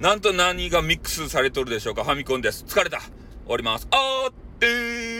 なんと何がミックスされとるでしょうかファミコンです。疲れた。終わります。あーってー